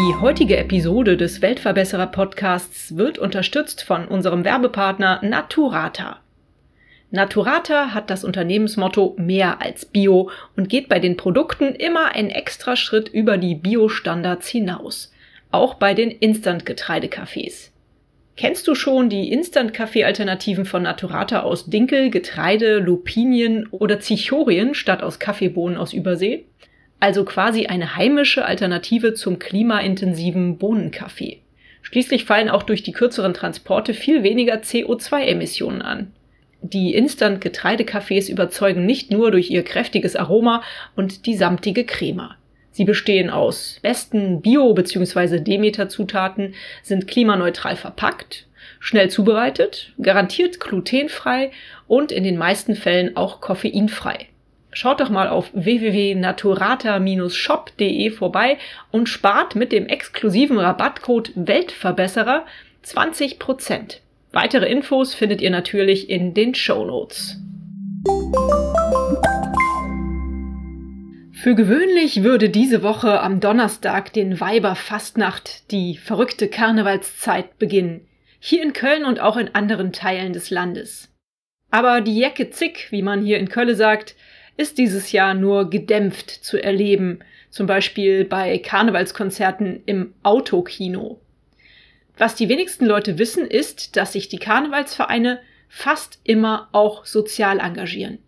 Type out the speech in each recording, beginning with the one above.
Die heutige Episode des Weltverbesserer Podcasts wird unterstützt von unserem Werbepartner Naturata. Naturata hat das Unternehmensmotto mehr als Bio und geht bei den Produkten immer einen extra Schritt über die Bio-Standards hinaus. Auch bei den Instant-Getreidekaffees. Kennst du schon die Instant-Kaffee-Alternativen von Naturata aus Dinkel, Getreide, Lupinien oder Zichorien statt aus Kaffeebohnen aus Übersee? Also quasi eine heimische Alternative zum klimaintensiven Bohnenkaffee. Schließlich fallen auch durch die kürzeren Transporte viel weniger CO2-Emissionen an. Die Instant-Getreidekaffees überzeugen nicht nur durch ihr kräftiges Aroma und die samtige Crema. Sie bestehen aus besten Bio- bzw. Demeter-Zutaten, sind klimaneutral verpackt, schnell zubereitet, garantiert glutenfrei und in den meisten Fällen auch koffeinfrei. Schaut doch mal auf www.naturata-shop.de vorbei und spart mit dem exklusiven Rabattcode Weltverbesserer 20 Prozent. Weitere Infos findet ihr natürlich in den Show Notes. Für gewöhnlich würde diese Woche am Donnerstag, den Weiberfastnacht, die verrückte Karnevalszeit beginnen. Hier in Köln und auch in anderen Teilen des Landes. Aber die Jacke Zick, wie man hier in Köln sagt, ist dieses Jahr nur gedämpft zu erleben, zum Beispiel bei Karnevalskonzerten im Autokino. Was die wenigsten Leute wissen, ist, dass sich die Karnevalsvereine fast immer auch sozial engagieren.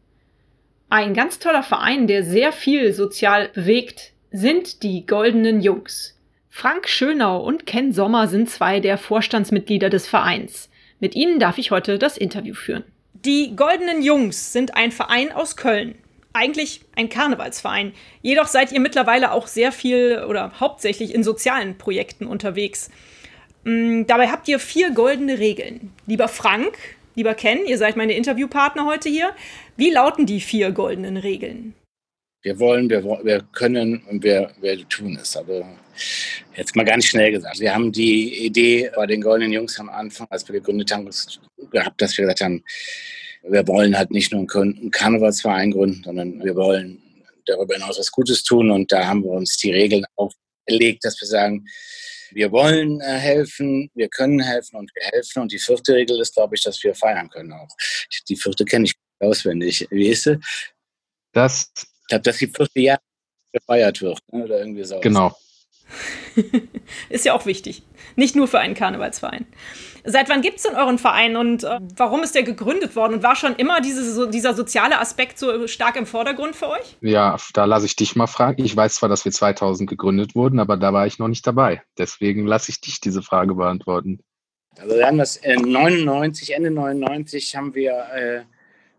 Ein ganz toller Verein, der sehr viel sozial bewegt, sind die Goldenen Jungs. Frank Schönau und Ken Sommer sind zwei der Vorstandsmitglieder des Vereins. Mit ihnen darf ich heute das Interview führen. Die Goldenen Jungs sind ein Verein aus Köln. Eigentlich ein Karnevalsverein. Jedoch seid ihr mittlerweile auch sehr viel oder hauptsächlich in sozialen Projekten unterwegs. Mm, dabei habt ihr vier goldene Regeln. Lieber Frank, lieber Ken, ihr seid meine Interviewpartner heute hier. Wie lauten die vier goldenen Regeln? Wir wollen, wir, wir können und wir, wir tun es. Aber jetzt mal ganz schnell gesagt. Wir haben die Idee bei den Goldenen Jungs am Anfang, als wir gegründet haben, gehabt, dass wir gesagt haben, wir wollen halt nicht nur einen Karnevalsverein gründen, sondern wir wollen darüber hinaus was Gutes tun. Und da haben wir uns die Regeln auferlegt, dass wir sagen, wir wollen äh, helfen, wir können helfen und wir helfen. Und die vierte Regel ist, glaube ich, dass wir feiern können auch. Die vierte kenne ich auswendig. Wie ist sie? Das. Ich glaube, dass die vierte Jahr gefeiert wird. Ne? Oder irgendwie so. Genau. ist ja auch wichtig. Nicht nur für einen Karnevalsverein. Seit wann gibt es denn euren Verein und äh, warum ist der gegründet worden? Und war schon immer diese, so, dieser soziale Aspekt so stark im Vordergrund für euch? Ja, da lasse ich dich mal fragen. Ich weiß zwar, dass wir 2000 gegründet wurden, aber da war ich noch nicht dabei. Deswegen lasse ich dich diese Frage beantworten. Also wir haben das in 99, Ende 99 haben wir äh,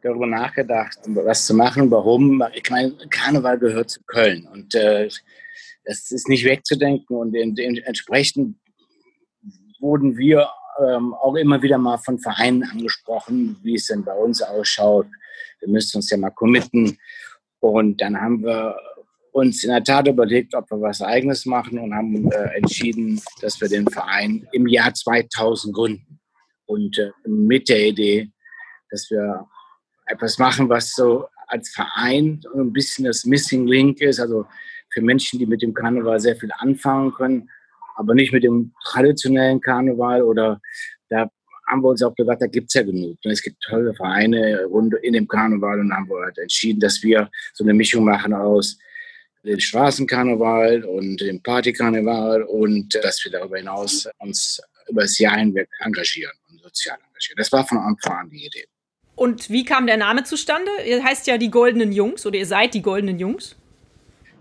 darüber nachgedacht, was zu machen, warum. Ich meine, Karneval gehört zu Köln und äh, das ist nicht wegzudenken und entsprechend wurden wir ähm, auch immer wieder mal von Vereinen angesprochen, wie es denn bei uns ausschaut. Wir müssen uns ja mal committen. Und dann haben wir uns in der Tat überlegt, ob wir was Eigenes machen und haben äh, entschieden, dass wir den Verein im Jahr 2000 gründen. Und äh, mit der Idee, dass wir etwas machen, was so als Verein ein bisschen das Missing Link ist, also für Menschen, die mit dem Karneval sehr viel anfangen können, aber nicht mit dem traditionellen Karneval oder da haben wir uns auch gesagt, da gibt es ja genug. Und es gibt tolle Vereine rund in dem Karneval und haben wir halt entschieden, dass wir so eine Mischung machen aus dem Straßenkarneval und dem Partykarneval und dass wir darüber hinaus uns über das Jahr hinweg engagieren und sozial engagieren. Das war von Anfang an die Idee. Und wie kam der Name zustande? Ihr heißt ja die Goldenen Jungs oder ihr seid die Goldenen Jungs.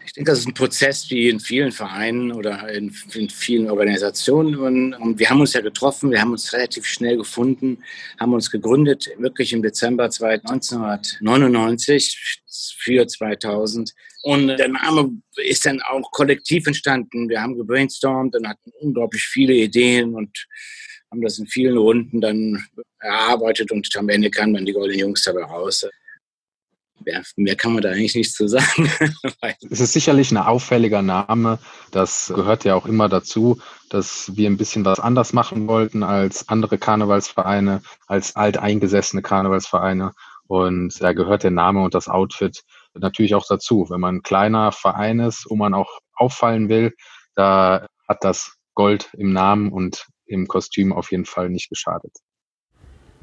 Ich denke, das ist ein Prozess wie in vielen Vereinen oder in, in, vielen Organisationen. Und wir haben uns ja getroffen, wir haben uns relativ schnell gefunden, haben uns gegründet, wirklich im Dezember 1999 für 2000. Und der Name ist dann auch kollektiv entstanden. Wir haben gebrainstormt und hatten unglaublich viele Ideen und haben das in vielen Runden dann erarbeitet und am Ende kam dann die Golden Jungs dabei raus. Mehr, mehr kann man da eigentlich nicht zu sagen. es ist sicherlich ein auffälliger Name. Das gehört ja auch immer dazu, dass wir ein bisschen was anders machen wollten als andere Karnevalsvereine, als alteingesessene Karnevalsvereine. Und da gehört der Name und das Outfit natürlich auch dazu. Wenn man ein kleiner Verein ist, wo man auch auffallen will, da hat das Gold im Namen und im Kostüm auf jeden Fall nicht geschadet.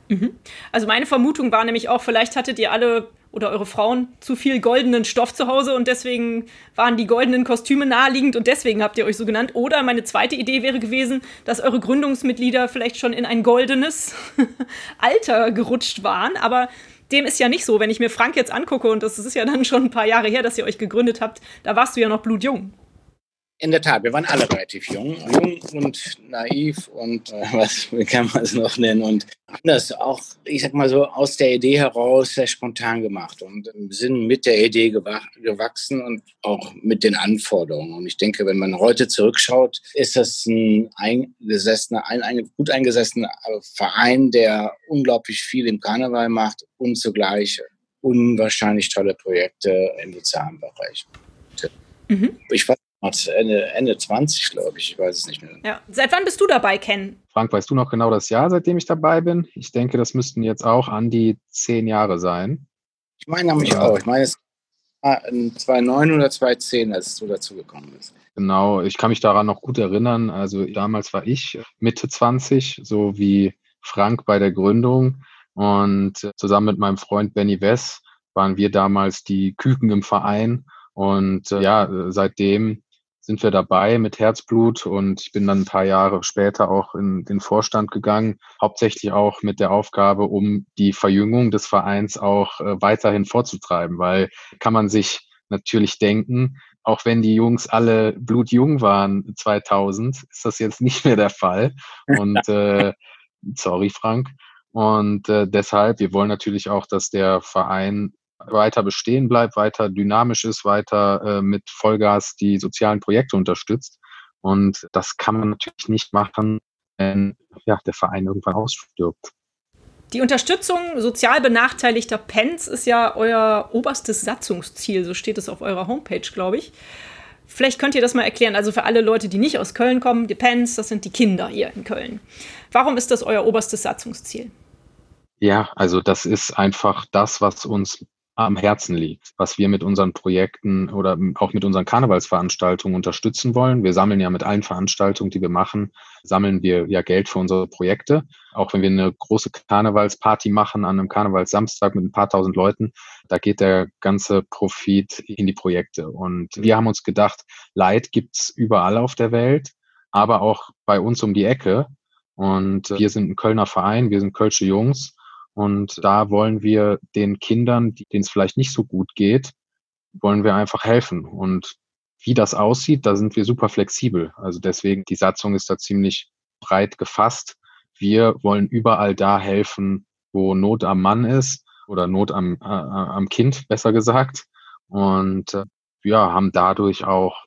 Mhm. Also meine Vermutung war nämlich auch, vielleicht hattet ihr alle oder eure Frauen zu viel goldenen Stoff zu Hause und deswegen waren die goldenen Kostüme naheliegend und deswegen habt ihr euch so genannt. Oder meine zweite Idee wäre gewesen, dass eure Gründungsmitglieder vielleicht schon in ein goldenes Alter gerutscht waren, aber dem ist ja nicht so. Wenn ich mir Frank jetzt angucke, und das ist ja dann schon ein paar Jahre her, dass ihr euch gegründet habt, da warst du ja noch blutjung. In der Tat, wir waren alle relativ jung, jung und naiv und äh, was kann man es noch nennen und das auch, ich sag mal so, aus der Idee heraus sehr spontan gemacht und sind mit der Idee gewachsen und auch mit den Anforderungen. Und ich denke, wenn man heute zurückschaut, ist das ein eingesessener, ein, ein gut eingesessener Verein, der unglaublich viel im Karneval macht und zugleich unwahrscheinlich tolle Projekte im sozialen Bereich. Mhm. Ich weiß Ende, Ende 20, glaube ich. Ich weiß es nicht mehr. Ja. Seit wann bist du dabei, Ken? Frank, weißt du noch genau das Jahr, seitdem ich dabei bin? Ich denke, das müssten jetzt auch an die zehn Jahre sein. Ich meine nämlich ja. auch. Ich meine, es war 2009 oder 2010, als du dazu gekommen bist. Genau, ich kann mich daran noch gut erinnern. Also damals war ich Mitte 20, so wie Frank bei der Gründung. Und zusammen mit meinem Freund Benny Wess waren wir damals die Küken im Verein. Und äh, ja, seitdem sind wir dabei mit Herzblut und ich bin dann ein paar Jahre später auch in den Vorstand gegangen, hauptsächlich auch mit der Aufgabe, um die Verjüngung des Vereins auch äh, weiterhin vorzutreiben, weil kann man sich natürlich denken, auch wenn die Jungs alle blutjung waren 2000, ist das jetzt nicht mehr der Fall. Und äh, sorry, Frank. Und äh, deshalb, wir wollen natürlich auch, dass der Verein weiter bestehen bleibt, weiter dynamisch ist, weiter äh, mit Vollgas die sozialen Projekte unterstützt. Und das kann man natürlich nicht machen, wenn ja, der Verein irgendwann ausstirbt. Die Unterstützung sozial benachteiligter Pens ist ja euer oberstes Satzungsziel, so steht es auf eurer Homepage, glaube ich. Vielleicht könnt ihr das mal erklären. Also für alle Leute, die nicht aus Köln kommen, die Pens, das sind die Kinder hier in Köln. Warum ist das euer oberstes Satzungsziel? Ja, also das ist einfach das, was uns am Herzen liegt, was wir mit unseren Projekten oder auch mit unseren Karnevalsveranstaltungen unterstützen wollen. Wir sammeln ja mit allen Veranstaltungen, die wir machen, sammeln wir ja Geld für unsere Projekte. Auch wenn wir eine große Karnevalsparty machen an einem Karnevalssamstag mit ein paar tausend Leuten, da geht der ganze Profit in die Projekte. Und wir haben uns gedacht, Leid gibt's überall auf der Welt, aber auch bei uns um die Ecke. Und wir sind ein Kölner Verein, wir sind Kölsche Jungs und da wollen wir den Kindern, denen es vielleicht nicht so gut geht, wollen wir einfach helfen. Und wie das aussieht, da sind wir super flexibel. Also deswegen, die Satzung ist da ziemlich breit gefasst. Wir wollen überall da helfen, wo Not am Mann ist oder Not am, äh, am Kind, besser gesagt. Und äh, ja, haben dadurch auch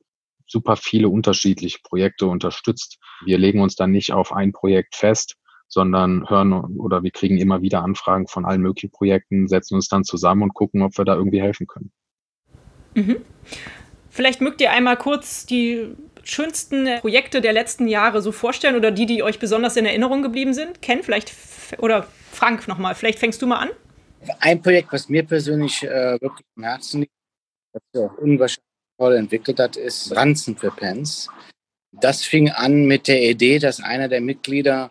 super viele unterschiedliche Projekte unterstützt. Wir legen uns dann nicht auf ein Projekt fest, sondern hören oder wir kriegen immer wieder Anfragen von allen möglichen Projekten, setzen uns dann zusammen und gucken, ob wir da irgendwie helfen können. Mhm. Vielleicht mögt ihr einmal kurz die schönsten Projekte der letzten Jahre so vorstellen oder die, die euch besonders in Erinnerung geblieben sind. Ken, vielleicht oder Frank nochmal, vielleicht fängst du mal an. Ein Projekt, was mir persönlich äh, wirklich am Herzen liegt, was sich auch unwahrscheinlich toll entwickelt hat, ist Ranzen für Pens. Das fing an mit der Idee, dass einer der Mitglieder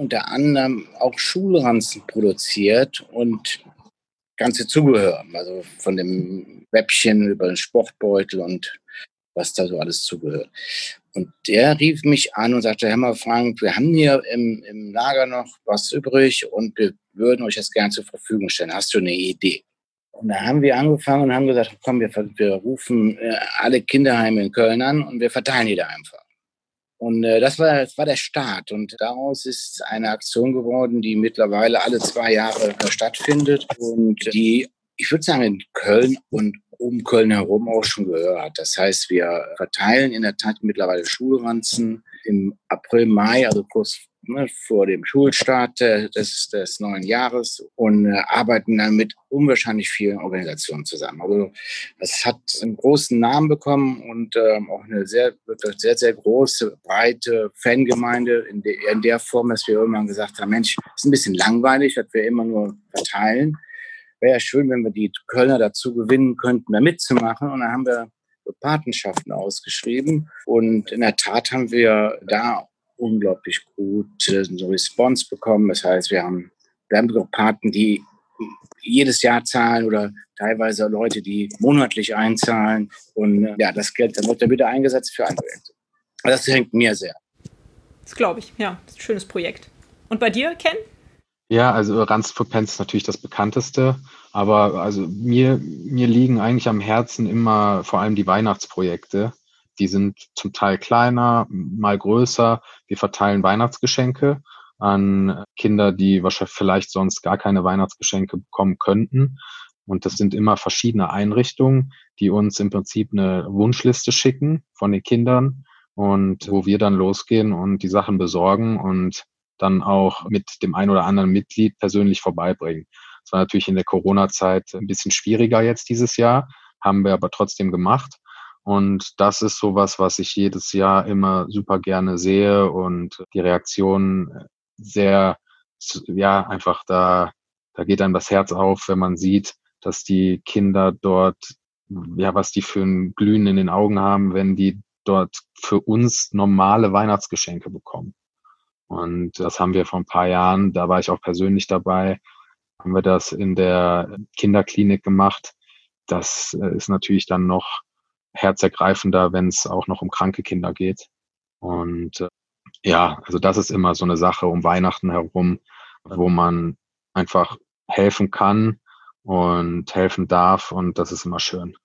unter anderem auch Schulranzen produziert und ganze Zubehör, also von dem Wäppchen über den Sportbeutel und was da so alles zugehört. Und der rief mich an und sagte, Herr mal, Frank, wir haben hier im, im Lager noch was übrig und wir würden euch das gerne zur Verfügung stellen. Hast du eine Idee? Und da haben wir angefangen und haben gesagt, komm, wir, wir rufen äh, alle Kinderheime in Köln an und wir verteilen die da einfach. Und äh, das, war, das war der Start. Und daraus ist eine Aktion geworden, die mittlerweile alle zwei Jahre stattfindet und die, ich würde sagen, in Köln und um Köln herum auch schon gehört. Das heißt, wir verteilen in der Tat mittlerweile Schulranzen im April, Mai, also kurz ne, vor dem Schulstart äh, des, des neuen Jahres und äh, arbeiten dann mit unwahrscheinlich vielen Organisationen zusammen. Also es hat einen großen Namen bekommen und ähm, auch eine sehr, sehr, sehr große, breite Fangemeinde in, de, in der Form, dass wir irgendwann gesagt haben, Mensch, ist ein bisschen langweilig, dass wir immer nur verteilen. Wäre ja schön, wenn wir die Kölner dazu gewinnen könnten, da mitzumachen. Und dann haben wir Patenschaften ausgeschrieben. Und in der Tat haben wir da unglaublich gut äh, so Response bekommen. Das heißt, wir haben, wir haben Paten, die jedes Jahr zahlen oder teilweise Leute, die monatlich einzahlen. Und äh, ja, das Geld dann wird dann wieder eingesetzt für andere Projekte. Das hängt mir sehr. Das glaube ich, ja. Das ist ein schönes Projekt. Und bei dir, Ken? Ja, also Ranz for Pens ist natürlich das bekannteste, aber also mir, mir liegen eigentlich am Herzen immer vor allem die Weihnachtsprojekte. Die sind zum Teil kleiner, mal größer. Wir verteilen Weihnachtsgeschenke an Kinder, die wahrscheinlich vielleicht sonst gar keine Weihnachtsgeschenke bekommen könnten. Und das sind immer verschiedene Einrichtungen, die uns im Prinzip eine Wunschliste schicken von den Kindern und wo wir dann losgehen und die Sachen besorgen und dann auch mit dem ein oder anderen Mitglied persönlich vorbeibringen. Das war natürlich in der Corona-Zeit ein bisschen schwieriger jetzt dieses Jahr, haben wir aber trotzdem gemacht. Und das ist sowas, was ich jedes Jahr immer super gerne sehe und die Reaktion sehr, ja, einfach da, da geht einem das Herz auf, wenn man sieht, dass die Kinder dort, ja, was die für ein Glühen in den Augen haben, wenn die dort für uns normale Weihnachtsgeschenke bekommen. Und das haben wir vor ein paar Jahren, da war ich auch persönlich dabei, haben wir das in der Kinderklinik gemacht. Das äh, ist natürlich dann noch herzergreifender, wenn es auch noch um kranke Kinder geht. Und äh, ja, also das ist immer so eine Sache um Weihnachten herum, wo man einfach helfen kann und helfen darf und das ist immer schön.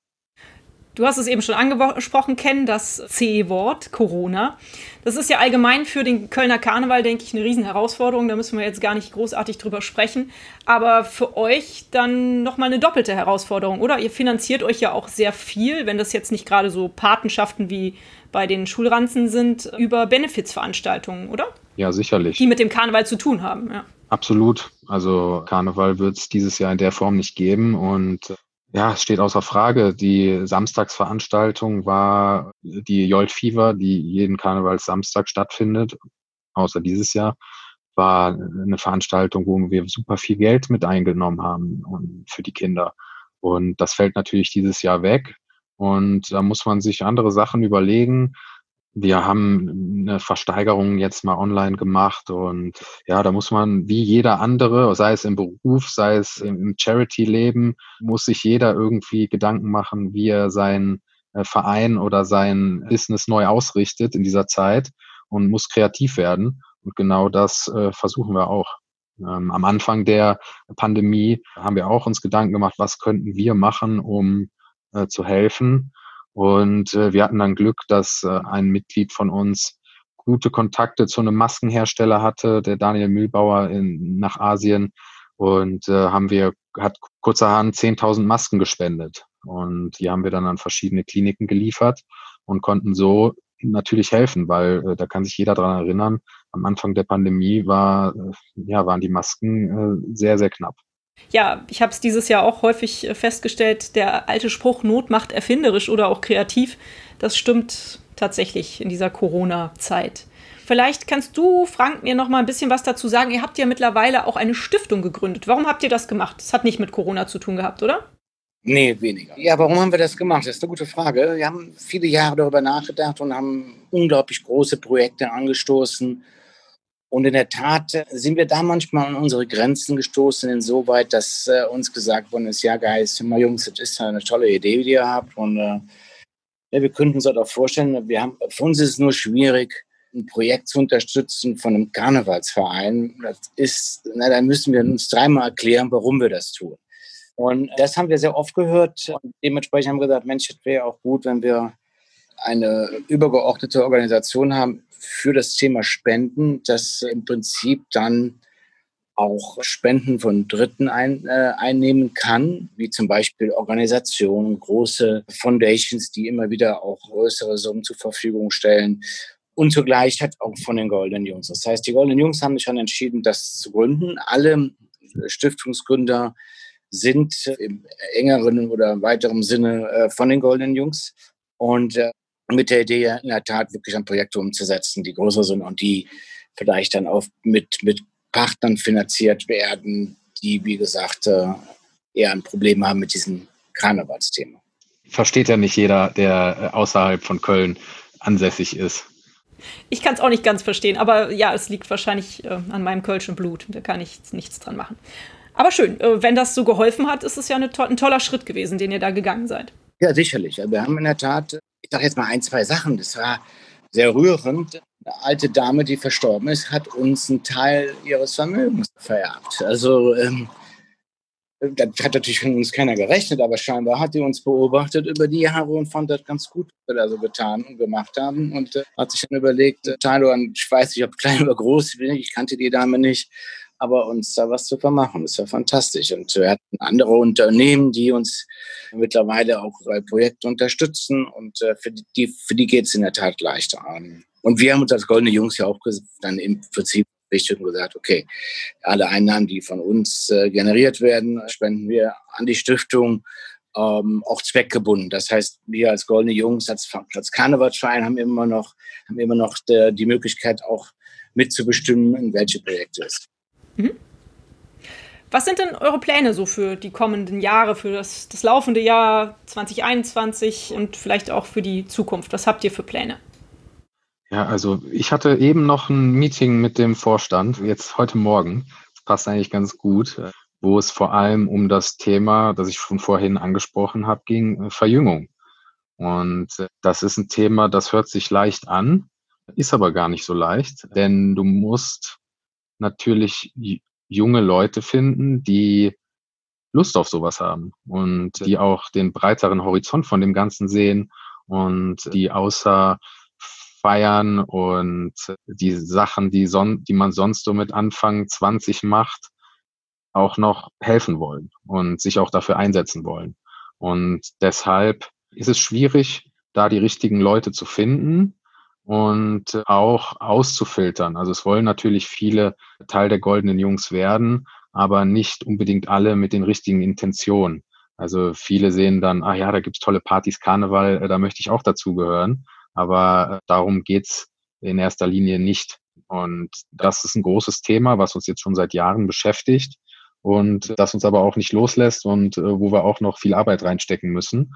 Du hast es eben schon angesprochen, Ken, das C-Wort, Corona. Das ist ja allgemein für den Kölner Karneval, denke ich, eine Riesenherausforderung. Da müssen wir jetzt gar nicht großartig drüber sprechen. Aber für euch dann nochmal eine doppelte Herausforderung, oder? Ihr finanziert euch ja auch sehr viel, wenn das jetzt nicht gerade so Patenschaften wie bei den Schulranzen sind, über Benefizveranstaltungen, oder? Ja, sicherlich. Die mit dem Karneval zu tun haben, ja. Absolut. Also Karneval wird es dieses Jahr in der Form nicht geben und ja, es steht außer Frage. Die Samstagsveranstaltung war die Jolt Fever, die jeden Karnevalssamstag stattfindet, außer dieses Jahr, war eine Veranstaltung, wo wir super viel Geld mit eingenommen haben und für die Kinder. Und das fällt natürlich dieses Jahr weg. Und da muss man sich andere Sachen überlegen. Wir haben eine Versteigerung jetzt mal online gemacht und ja, da muss man wie jeder andere, sei es im Beruf, sei es im Charity-Leben, muss sich jeder irgendwie Gedanken machen, wie er seinen äh, Verein oder sein Business neu ausrichtet in dieser Zeit und muss kreativ werden. Und genau das äh, versuchen wir auch. Ähm, am Anfang der Pandemie haben wir auch uns Gedanken gemacht, was könnten wir machen, um äh, zu helfen. Und äh, wir hatten dann Glück, dass äh, ein Mitglied von uns gute Kontakte zu einem Maskenhersteller hatte, der Daniel Mühlbauer in, nach Asien. Und äh, haben wir, hat kurzerhand 10.000 Masken gespendet. Und die haben wir dann an verschiedene Kliniken geliefert und konnten so natürlich helfen, weil äh, da kann sich jeder dran erinnern, am Anfang der Pandemie war, äh, ja, waren die Masken äh, sehr, sehr knapp. Ja, ich habe es dieses Jahr auch häufig äh, festgestellt, der alte Spruch Not macht erfinderisch oder auch kreativ, das stimmt tatsächlich in dieser Corona-Zeit. Vielleicht kannst du, Frank, mir noch mal ein bisschen was dazu sagen. Ihr habt ja mittlerweile auch eine Stiftung gegründet. Warum habt ihr das gemacht? Das hat nicht mit Corona zu tun gehabt, oder? Nee, weniger. Ja, warum haben wir das gemacht? Das ist eine gute Frage. Wir haben viele Jahre darüber nachgedacht und haben unglaublich große Projekte angestoßen und in der Tat äh, sind wir da manchmal an unsere Grenzen gestoßen, insoweit, dass äh, uns gesagt worden ist, ja, Guys, mal Jungs, das ist eine tolle Idee, die ihr habt. Und äh, ja, wir könnten uns das auch vorstellen, wir haben, für uns ist es nur schwierig, ein Projekt zu unterstützen von einem Karnevalsverein. Das ist, na, da müssen wir uns dreimal erklären, warum wir das tun. Und das haben wir sehr oft gehört. Und dementsprechend haben wir gesagt, Mensch, es wäre auch gut, wenn wir eine übergeordnete Organisation haben für das Thema Spenden, das im Prinzip dann auch Spenden von Dritten ein, äh, einnehmen kann, wie zum Beispiel Organisationen, große Foundations, die immer wieder auch größere Summen zur Verfügung stellen. und zugleich hat auch von den Goldenen Jungs. Das heißt, die Goldenen Jungs haben sich schon entschieden, das zu gründen. Alle Stiftungsgründer sind im engeren oder weiteren Sinne äh, von den Goldenen Jungs und äh, mit der Idee in der Tat wirklich ein Projekt umzusetzen, die größer sind und die vielleicht dann auch mit, mit Partnern finanziert werden, die, wie gesagt, äh, eher ein Problem haben mit diesem Karnevalsthema. Versteht ja nicht jeder, der außerhalb von Köln ansässig ist. Ich kann es auch nicht ganz verstehen, aber ja, es liegt wahrscheinlich äh, an meinem kölschen Blut. Da kann ich nichts dran machen. Aber schön, äh, wenn das so geholfen hat, ist es ja eine to ein toller Schritt gewesen, den ihr da gegangen seid. Ja, sicherlich. Wir haben in der Tat, ich sage jetzt mal ein, zwei Sachen. Das war sehr rührend. Eine alte Dame, die verstorben ist, hat uns einen Teil ihres Vermögens vererbt. Also ähm, das hat natürlich von uns keiner gerechnet, aber scheinbar hat die uns beobachtet über die Jahre und fand das ganz gut, was wir da so getan und gemacht haben. Und äh, hat sich dann überlegt, äh, Teil ich weiß nicht, ob klein oder groß, ich kannte die Dame nicht, aber uns da was zu vermachen. Das war fantastisch. Und wir hatten andere Unternehmen, die uns mittlerweile auch bei Projekten unterstützen und äh, für die, für die geht es in der Tat leichter. Und wir haben uns als Goldene Jungs ja auch dann im Prinzip richtig gesagt, okay, alle Einnahmen, die von uns äh, generiert werden, spenden wir an die Stiftung ähm, auch zweckgebunden. Das heißt, wir als Goldene Jungs, als, als Karnevalsverein haben immer noch, haben immer noch der, die Möglichkeit auch mitzubestimmen, in welche Projekte es. Mhm. Was sind denn eure Pläne so für die kommenden Jahre, für das, das laufende Jahr 2021 und vielleicht auch für die Zukunft? Was habt ihr für Pläne? Ja, also ich hatte eben noch ein Meeting mit dem Vorstand, jetzt heute Morgen. Das passt eigentlich ganz gut, wo es vor allem um das Thema, das ich schon vorhin angesprochen habe, ging, Verjüngung. Und äh, das ist ein Thema, das hört sich leicht an, ist aber gar nicht so leicht, denn du musst natürlich junge Leute finden, die Lust auf sowas haben und die auch den breiteren Horizont von dem Ganzen sehen und die außer Feiern und die Sachen, die, son die man sonst so mit Anfang 20 macht, auch noch helfen wollen und sich auch dafür einsetzen wollen. Und deshalb ist es schwierig, da die richtigen Leute zu finden und auch auszufiltern. Also es wollen natürlich viele Teil der goldenen Jungs werden, aber nicht unbedingt alle mit den richtigen Intentionen. Also viele sehen dann, ah ja, da gibt's tolle Partys, Karneval, äh, da möchte ich auch dazugehören. Aber äh, darum geht's in erster Linie nicht. Und das ist ein großes Thema, was uns jetzt schon seit Jahren beschäftigt und das uns aber auch nicht loslässt und äh, wo wir auch noch viel Arbeit reinstecken müssen.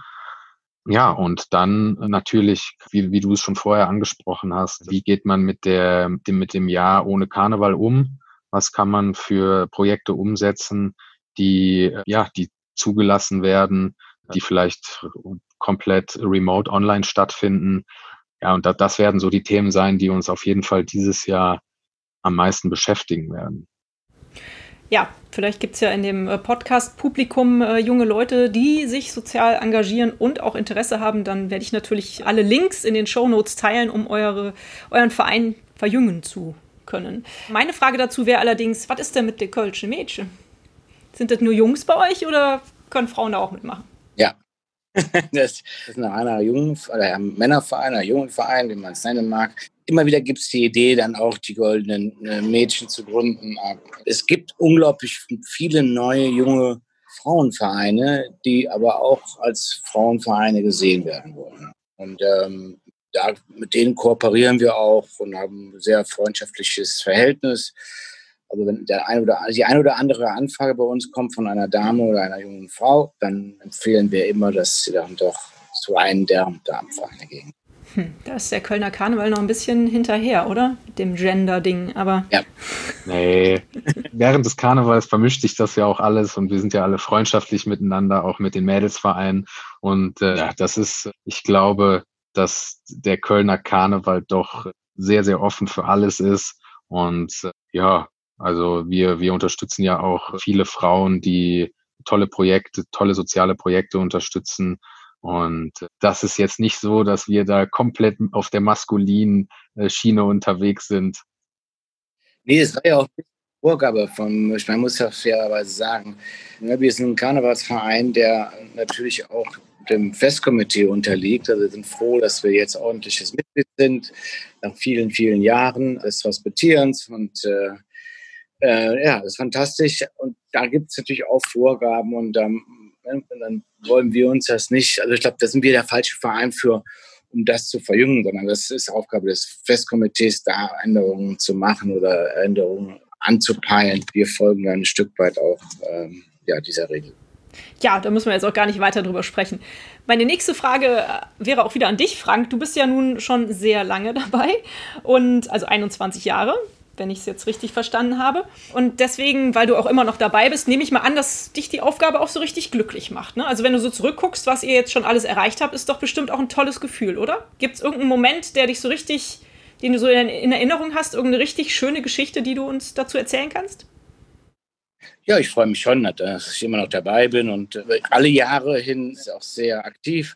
Ja, und dann natürlich, wie, wie du es schon vorher angesprochen hast, wie geht man mit, der, dem, mit dem Jahr ohne Karneval um? Was kann man für Projekte umsetzen, die, ja, die zugelassen werden, die vielleicht komplett remote online stattfinden? Ja, und da, das werden so die Themen sein, die uns auf jeden Fall dieses Jahr am meisten beschäftigen werden ja, vielleicht gibt es ja in dem äh, Podcast-Publikum äh, junge Leute, die sich sozial engagieren und auch Interesse haben. Dann werde ich natürlich alle Links in den Show Notes teilen, um eure, euren Verein verjüngen zu können. Meine Frage dazu wäre allerdings, was ist denn mit den Kölschen Mädchen? Sind das nur Jungs bei euch oder können Frauen da auch mitmachen? Ja, das ist nach einer jungen, oder einem Männerverein, einer jungen Verein, wie man es nennen mag. Immer wieder gibt es die Idee, dann auch die goldenen äh, Mädchen zu gründen. Es gibt unglaublich viele neue, junge Frauenvereine, die aber auch als Frauenvereine gesehen werden wollen. Und ähm, da, mit denen kooperieren wir auch und haben ein sehr freundschaftliches Verhältnis. Also wenn der eine oder, die eine oder andere Anfrage bei uns kommt von einer Dame oder einer jungen Frau, dann empfehlen wir immer, dass sie dann doch zu einem der Damenvereine gehen. Hm, da ist der Kölner Karneval noch ein bisschen hinterher, oder? Mit dem Gender-Ding, aber. Ja. Nee. Während des Karnevals vermischt sich das ja auch alles und wir sind ja alle freundschaftlich miteinander, auch mit den Mädelsvereinen. Und äh, ja, das ist, ich glaube, dass der Kölner Karneval doch sehr, sehr offen für alles ist. Und äh, ja, also wir, wir unterstützen ja auch viele Frauen, die tolle Projekte, tolle soziale Projekte unterstützen. Und das ist jetzt nicht so, dass wir da komplett auf der maskulinen äh, Schiene unterwegs sind. Nee, es war ja auch eine Vorgabe von, man muss ja fairerweise sagen, ne, wir sind ein Karnevalsverein, der natürlich auch dem Festkomitee unterliegt. Also wir sind froh, dass wir jetzt ordentliches Mitglied sind, nach vielen, vielen Jahren des Hospitierens. Und äh, äh, ja, das ist fantastisch. Und da gibt es natürlich auch Vorgaben und ähm, dann wollen wir uns das nicht, also ich glaube, da sind wir der falsche Verein für, um das zu verjüngen, sondern das ist Aufgabe des Festkomitees, da Änderungen zu machen oder Änderungen anzupeilen. Wir folgen dann ein Stück weit auch ähm, ja, dieser Regel. Ja, da müssen wir jetzt auch gar nicht weiter drüber sprechen. Meine nächste Frage äh, wäre auch wieder an dich, Frank. Du bist ja nun schon sehr lange dabei und also 21 Jahre wenn ich es jetzt richtig verstanden habe. Und deswegen, weil du auch immer noch dabei bist, nehme ich mal an, dass dich die Aufgabe auch so richtig glücklich macht. Ne? Also wenn du so zurückguckst, was ihr jetzt schon alles erreicht habt, ist doch bestimmt auch ein tolles Gefühl, oder? Gibt es irgendeinen Moment, der dich so richtig, den du so in, in Erinnerung hast, irgendeine richtig schöne Geschichte, die du uns dazu erzählen kannst? Ja, ich freue mich schon, dass ich immer noch dabei bin und äh, alle Jahre hin ist auch sehr aktiv.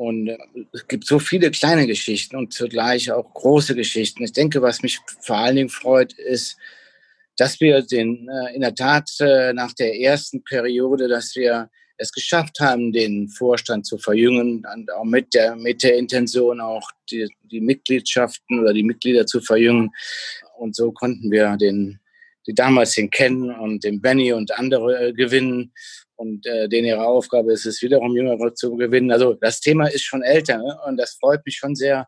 Und äh, es gibt so viele kleine Geschichten und zugleich auch große Geschichten. Ich denke, was mich vor allen Dingen freut, ist, dass wir den, äh, in der Tat äh, nach der ersten Periode, dass wir es geschafft haben, den Vorstand zu verjüngen und auch mit der, mit der Intention auch die, die Mitgliedschaften oder die Mitglieder zu verjüngen. Und so konnten wir den, die damals den Ken und den Benny und andere gewinnen und äh, denen ihre Aufgabe ist es, wiederum Jüngere zu gewinnen. Also das Thema ist schon älter ne? und das freut mich schon sehr,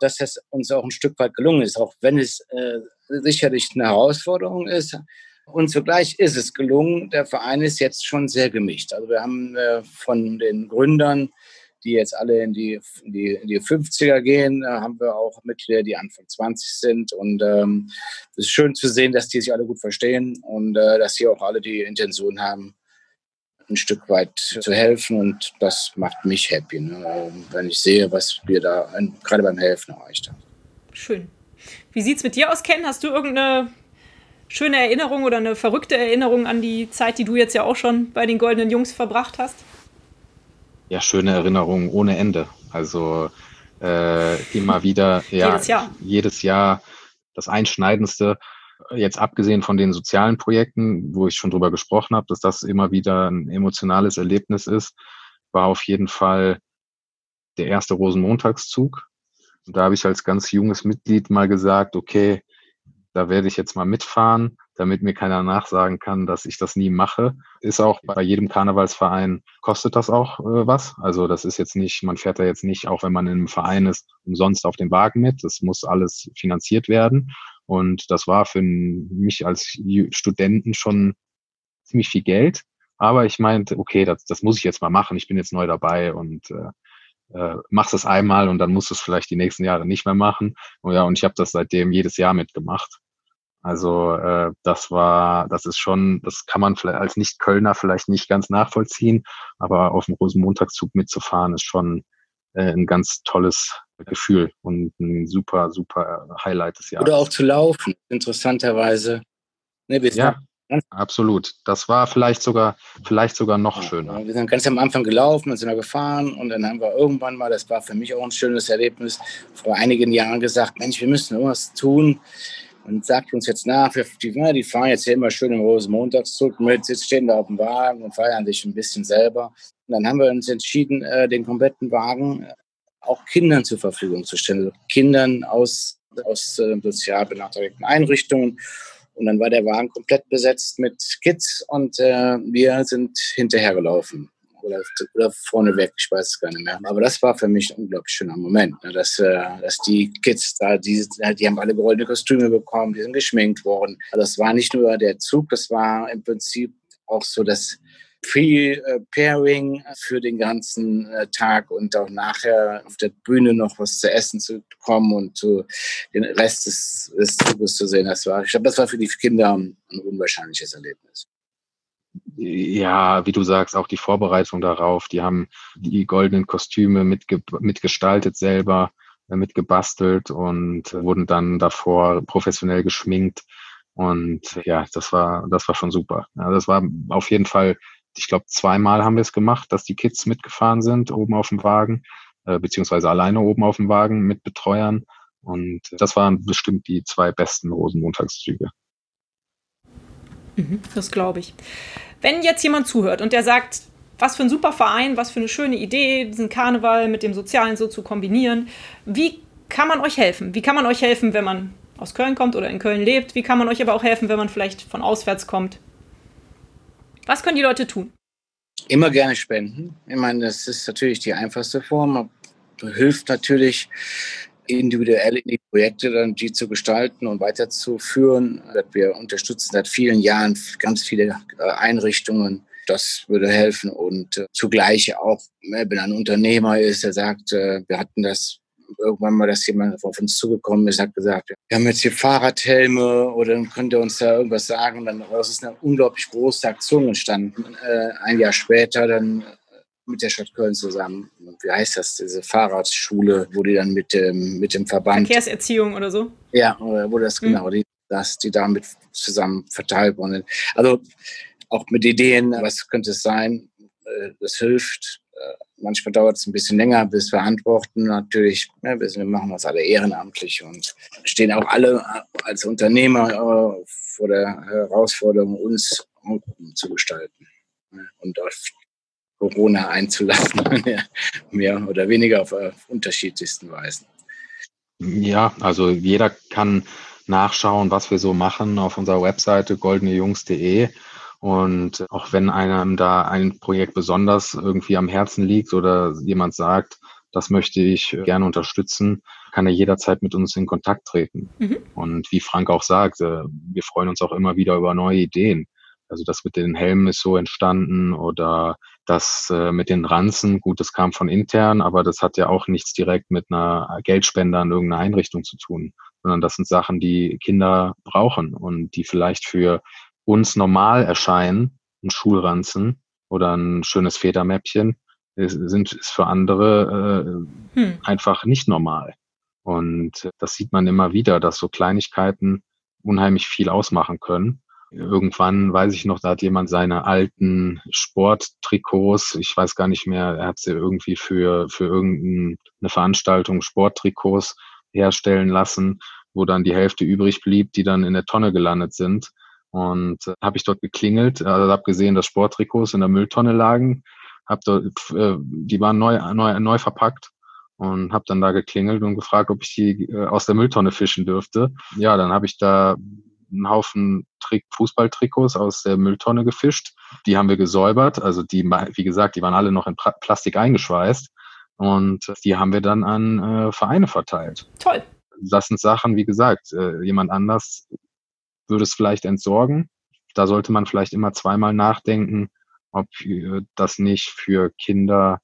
dass das uns auch ein Stück weit gelungen ist, auch wenn es äh, sicherlich eine Herausforderung ist. Und zugleich ist es gelungen. Der Verein ist jetzt schon sehr gemischt. Also wir haben äh, von den Gründern, die jetzt alle in die, in die, in die 50er gehen, äh, haben wir auch Mitglieder, die Anfang 20 sind. Und ähm, es ist schön zu sehen, dass die sich alle gut verstehen und äh, dass sie auch alle die Intention haben, ein Stück weit zu helfen und das macht mich happy, ne? wenn ich sehe, was wir da gerade beim Helfen erreicht haben. Schön. Wie sieht es mit dir aus, Ken? Hast du irgendeine schöne Erinnerung oder eine verrückte Erinnerung an die Zeit, die du jetzt ja auch schon bei den Goldenen Jungs verbracht hast? Ja, schöne Erinnerungen ohne Ende. Also äh, immer wieder, ja, jedes Jahr. jedes Jahr das Einschneidendste jetzt abgesehen von den sozialen Projekten, wo ich schon drüber gesprochen habe, dass das immer wieder ein emotionales Erlebnis ist, war auf jeden Fall der erste Rosenmontagszug. Und da habe ich als ganz junges Mitglied mal gesagt, okay, da werde ich jetzt mal mitfahren, damit mir keiner nachsagen kann, dass ich das nie mache. Ist auch bei jedem Karnevalsverein kostet das auch äh, was. Also das ist jetzt nicht, man fährt da jetzt nicht, auch wenn man in einem Verein ist, umsonst auf den Wagen mit. Das muss alles finanziert werden. Und das war für mich als Studenten schon ziemlich viel Geld. Aber ich meinte, okay, das, das muss ich jetzt mal machen. Ich bin jetzt neu dabei und äh, äh, machst es einmal und dann musst du es vielleicht die nächsten Jahre nicht mehr machen. Und ja, und ich habe das seitdem jedes Jahr mitgemacht. Also äh, das war, das ist schon, das kann man vielleicht als Nicht-Kölner vielleicht nicht ganz nachvollziehen, aber auf dem Rosenmontagszug mitzufahren ist schon äh, ein ganz tolles Gefühl und ein super, super Highlight des Jahres. Oder auch zu laufen, interessanterweise. Ne, ja, absolut. Das war vielleicht sogar, vielleicht sogar noch ja, schöner. Wir sind ganz am Anfang gelaufen, dann sind wir gefahren und dann haben wir irgendwann mal, das war für mich auch ein schönes Erlebnis, vor einigen Jahren gesagt, Mensch, wir müssen irgendwas tun. Und sagt uns jetzt nach, wir, die, die fahren jetzt hier immer schön im Rosenmontagszug mit, jetzt stehen da auf dem Wagen und feiern sich ein bisschen selber. Und dann haben wir uns entschieden, äh, den kompletten Wagen auch Kindern zur Verfügung zu stellen. Also Kindern aus, aus äh, sozial benachteiligten Einrichtungen. Und dann war der Wagen komplett besetzt mit Kids und äh, wir sind hinterhergelaufen. Oder, oder vorneweg, ich weiß es gar nicht mehr. Aber das war für mich ein unglaublich schöner Moment, ne? dass, äh, dass die Kids da, die, die haben alle goldene Kostüme bekommen, die sind geschminkt worden. Also das war nicht nur der Zug, das war im Prinzip auch so das viel äh, Pairing für den ganzen äh, Tag und auch nachher auf der Bühne noch was zu essen zu bekommen und zu, den Rest des, des Zuges zu sehen. Das war, ich glaube, das war für die Kinder ein, ein unwahrscheinliches Erlebnis. Ja, wie du sagst, auch die Vorbereitung darauf. Die haben die goldenen Kostüme mitge mitgestaltet selber, äh, mitgebastelt und wurden dann davor professionell geschminkt. Und ja, das war, das war schon super. Ja, das war auf jeden Fall ich glaube, zweimal haben wir es gemacht, dass die Kids mitgefahren sind oben auf dem Wagen, äh, beziehungsweise alleine oben auf dem Wagen mit Betreuern. Und das waren bestimmt die zwei besten Rosenmontagszüge. Mhm, das glaube ich. Wenn jetzt jemand zuhört und der sagt, Was für ein super Verein, was für eine schöne Idee, diesen Karneval mit dem Sozialen so zu kombinieren. Wie kann man euch helfen? Wie kann man euch helfen, wenn man aus Köln kommt oder in Köln lebt? Wie kann man euch aber auch helfen, wenn man vielleicht von auswärts kommt? Was können die Leute tun? Immer gerne spenden. Ich meine, das ist natürlich die einfachste Form. Hilft natürlich individuell in die Projekte dann die zu gestalten und weiterzuführen. Wir unterstützen seit vielen Jahren ganz viele äh, Einrichtungen. Das würde helfen und äh, zugleich auch, ne, wenn ein Unternehmer ist, der sagt, äh, wir hatten das irgendwann mal, dass jemand auf uns zugekommen ist, hat gesagt, wir haben jetzt hier Fahrradhelme oder dann könnt ihr uns da irgendwas sagen. Und dann daraus ist eine unglaublich große Aktion entstanden. Äh, ein Jahr später dann äh, mit der Stadt Köln zusammen. Wie heißt das? Diese Fahrradschule, wo die dann mit dem, mit dem Verband. Verkehrserziehung oder so? Ja, wo das mhm. genau, die, dass die damit zusammen verteilt wurden. Also auch mit Ideen, was könnte es sein? Äh, das hilft. Manchmal dauert es ein bisschen länger, bis wir antworten. Natürlich, ja, wir machen das alle ehrenamtlich und stehen auch alle als Unternehmer äh, vor der Herausforderung, uns zu gestalten und auf Corona einzulassen, mehr oder weniger auf, auf unterschiedlichsten Weisen. Ja, also jeder kann nachschauen, was wir so machen auf unserer Webseite goldenejungs.de. Und auch wenn einem da ein Projekt besonders irgendwie am Herzen liegt oder jemand sagt, das möchte ich gerne unterstützen, kann er jederzeit mit uns in Kontakt treten. Mhm. Und wie Frank auch sagt, wir freuen uns auch immer wieder über neue Ideen. Also das mit den Helmen ist so entstanden oder das äh, mit den Ranzen, gut, das kam von intern, aber das hat ja auch nichts direkt mit einer Geldspende an irgendeiner Einrichtung zu tun, sondern das sind Sachen, die Kinder brauchen und die vielleicht für uns normal erscheinen, ein Schulranzen oder ein schönes Federmäppchen, ist, sind, ist für andere äh, hm. einfach nicht normal. Und das sieht man immer wieder, dass so Kleinigkeiten unheimlich viel ausmachen können. Irgendwann weiß ich noch, da hat jemand seine alten Sporttrikots, ich weiß gar nicht mehr, er hat sie irgendwie für, für irgendeine Veranstaltung Sporttrikots herstellen lassen, wo dann die Hälfte übrig blieb, die dann in der Tonne gelandet sind. Und äh, habe ich dort geklingelt, also habe gesehen, dass Sporttrikots in der Mülltonne lagen, hab dort, äh, die waren neu, neu, neu verpackt und habe dann da geklingelt und gefragt, ob ich die äh, aus der Mülltonne fischen dürfte. Ja, dann habe ich da einen Haufen Trick Fußballtrikots aus der Mülltonne gefischt. Die haben wir gesäubert. Also die, wie gesagt, die waren alle noch in pra Plastik eingeschweißt. Und die haben wir dann an äh, Vereine verteilt. Toll. Das sind Sachen, wie gesagt, äh, jemand anders würde es vielleicht entsorgen. Da sollte man vielleicht immer zweimal nachdenken, ob äh, das nicht für Kinder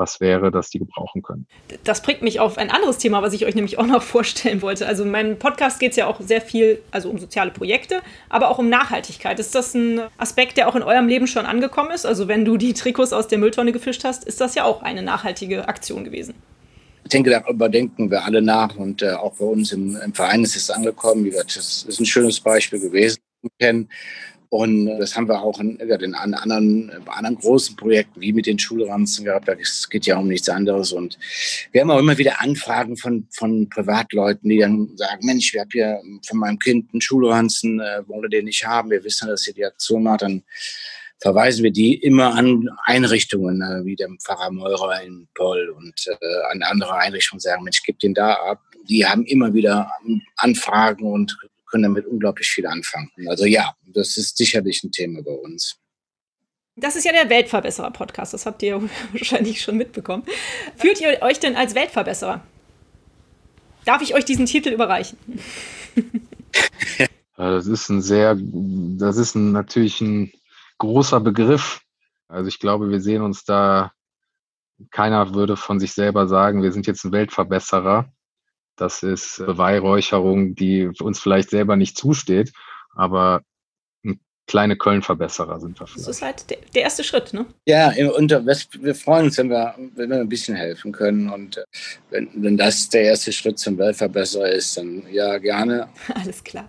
was wäre, das die gebrauchen können. Das bringt mich auf ein anderes Thema, was ich euch nämlich auch noch vorstellen wollte. Also in meinem Podcast geht es ja auch sehr viel, also um soziale Projekte, aber auch um Nachhaltigkeit. Ist das ein Aspekt, der auch in eurem Leben schon angekommen ist? Also wenn du die Trikots aus der Mülltonne gefischt hast, ist das ja auch eine nachhaltige Aktion gewesen. Ich denke, darüber denken wir alle nach und äh, auch bei uns im, im, Verein ist es angekommen. Wie gesagt, das ist ein schönes Beispiel gewesen. Und das haben wir auch in, in anderen, bei anderen großen Projekten wie mit den Schulranzen gehabt. Es geht ja um nichts anderes. Und wir haben auch immer wieder Anfragen von, von Privatleuten, die dann sagen, Mensch, wir haben hier von meinem Kind einen Schulranzen, äh, wollen wir den nicht haben? Wir wissen, dass ihr die Aktion macht. Dann verweisen wir die immer an Einrichtungen, äh, wie dem Pfarrer Meurer in Poll und äh, an andere Einrichtungen sagen, Mensch, gib den da ab. Die haben immer wieder Anfragen und können damit unglaublich viel anfangen. Also ja, das ist sicherlich ein Thema bei uns. Das ist ja der Weltverbesserer-Podcast, das habt ihr wahrscheinlich schon mitbekommen. Fühlt ihr euch denn als Weltverbesserer? Darf ich euch diesen Titel überreichen? Das ist ein sehr, das ist ein, natürlich ein großer Begriff. Also ich glaube, wir sehen uns da, keiner würde von sich selber sagen, wir sind jetzt ein Weltverbesserer. Das ist Beweihräucherung, die uns vielleicht selber nicht zusteht, aber kleine Köln-Verbesserer sind wir vielleicht. Das ist halt der, der, erste Schritt, ne? Ja, und wir freuen uns, wenn wir, wenn wir ein bisschen helfen können. Und äh, wenn, wenn das der erste Schritt zum Weltverbesserer ist, dann ja, gerne. Alles klar.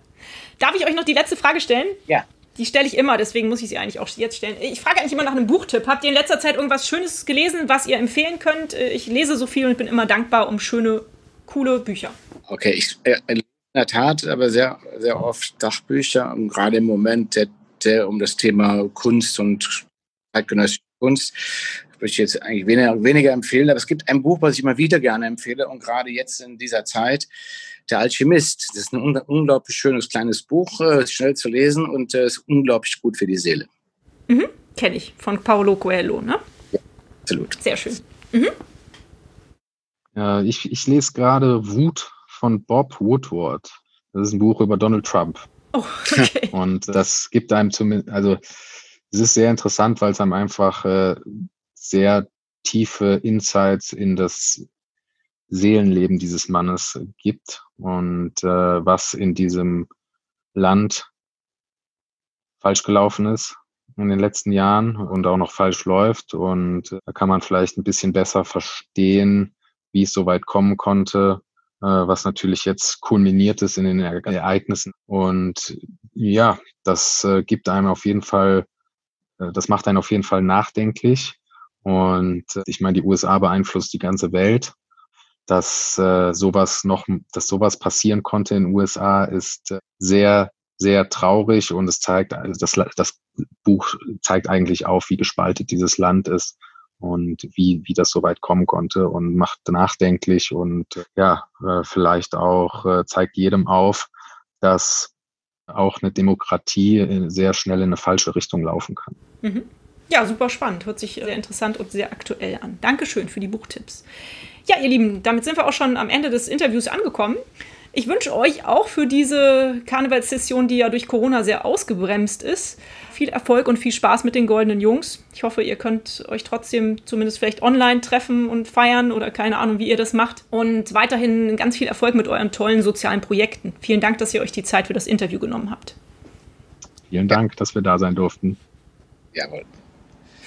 Darf ich euch noch die letzte Frage stellen? Ja. Die stelle ich immer, deswegen muss ich sie eigentlich auch jetzt stellen. Ich frage eigentlich immer nach einem Buchtipp. Habt ihr in letzter Zeit irgendwas Schönes gelesen, was ihr empfehlen könnt? Äh, ich lese so viel und bin immer dankbar um schöne, coole Bücher. Okay, ich äh, in der Tat, aber sehr, sehr oft Sachbücher. Und gerade im Moment der, der um das Thema Kunst und zeitgenössische Kunst. Würde ich jetzt eigentlich weniger, weniger empfehlen, aber es gibt ein Buch, was ich immer wieder gerne empfehle und gerade jetzt in dieser Zeit, Der Alchemist. Das ist ein un unglaublich schönes kleines Buch, äh, schnell zu lesen und äh, ist unglaublich gut für die Seele. Mhm, Kenne ich, von Paolo Coelho, ne? Ja, absolut. Sehr schön. Mhm. Ja, ich, ich lese gerade Wut von Bob Woodward. Das ist ein Buch über Donald Trump. Oh, okay. Und das gibt einem zumindest, also es ist sehr interessant, weil es einem einfach äh, sehr tiefe Insights in das Seelenleben dieses Mannes gibt und äh, was in diesem Land falsch gelaufen ist in den letzten Jahren und auch noch falsch läuft. Und da kann man vielleicht ein bisschen besser verstehen, wie es so weit kommen konnte, äh, was natürlich jetzt kulminiert ist in den Ereignissen. Und ja, das äh, gibt einem auf jeden Fall, äh, das macht einen auf jeden Fall nachdenklich. Und ich meine, die USA beeinflusst die ganze Welt. Dass äh, sowas noch, dass sowas passieren konnte in den USA, ist sehr, sehr traurig und es zeigt, also das, das Buch zeigt eigentlich auf, wie gespaltet dieses Land ist und wie, wie das so weit kommen konnte und macht nachdenklich und ja, äh, vielleicht auch äh, zeigt jedem auf, dass auch eine Demokratie äh, sehr schnell in eine falsche Richtung laufen kann. Mhm. Ja, super spannend. Hört sich sehr interessant und sehr aktuell an. Dankeschön für die Buchtipps. Ja, ihr Lieben, damit sind wir auch schon am Ende des Interviews angekommen. Ich wünsche euch auch für diese Karnevalssession, die ja durch Corona sehr ausgebremst ist, viel Erfolg und viel Spaß mit den goldenen Jungs. Ich hoffe, ihr könnt euch trotzdem zumindest vielleicht online treffen und feiern oder keine Ahnung, wie ihr das macht. Und weiterhin ganz viel Erfolg mit euren tollen sozialen Projekten. Vielen Dank, dass ihr euch die Zeit für das Interview genommen habt. Vielen Dank, dass wir da sein durften. Jawohl.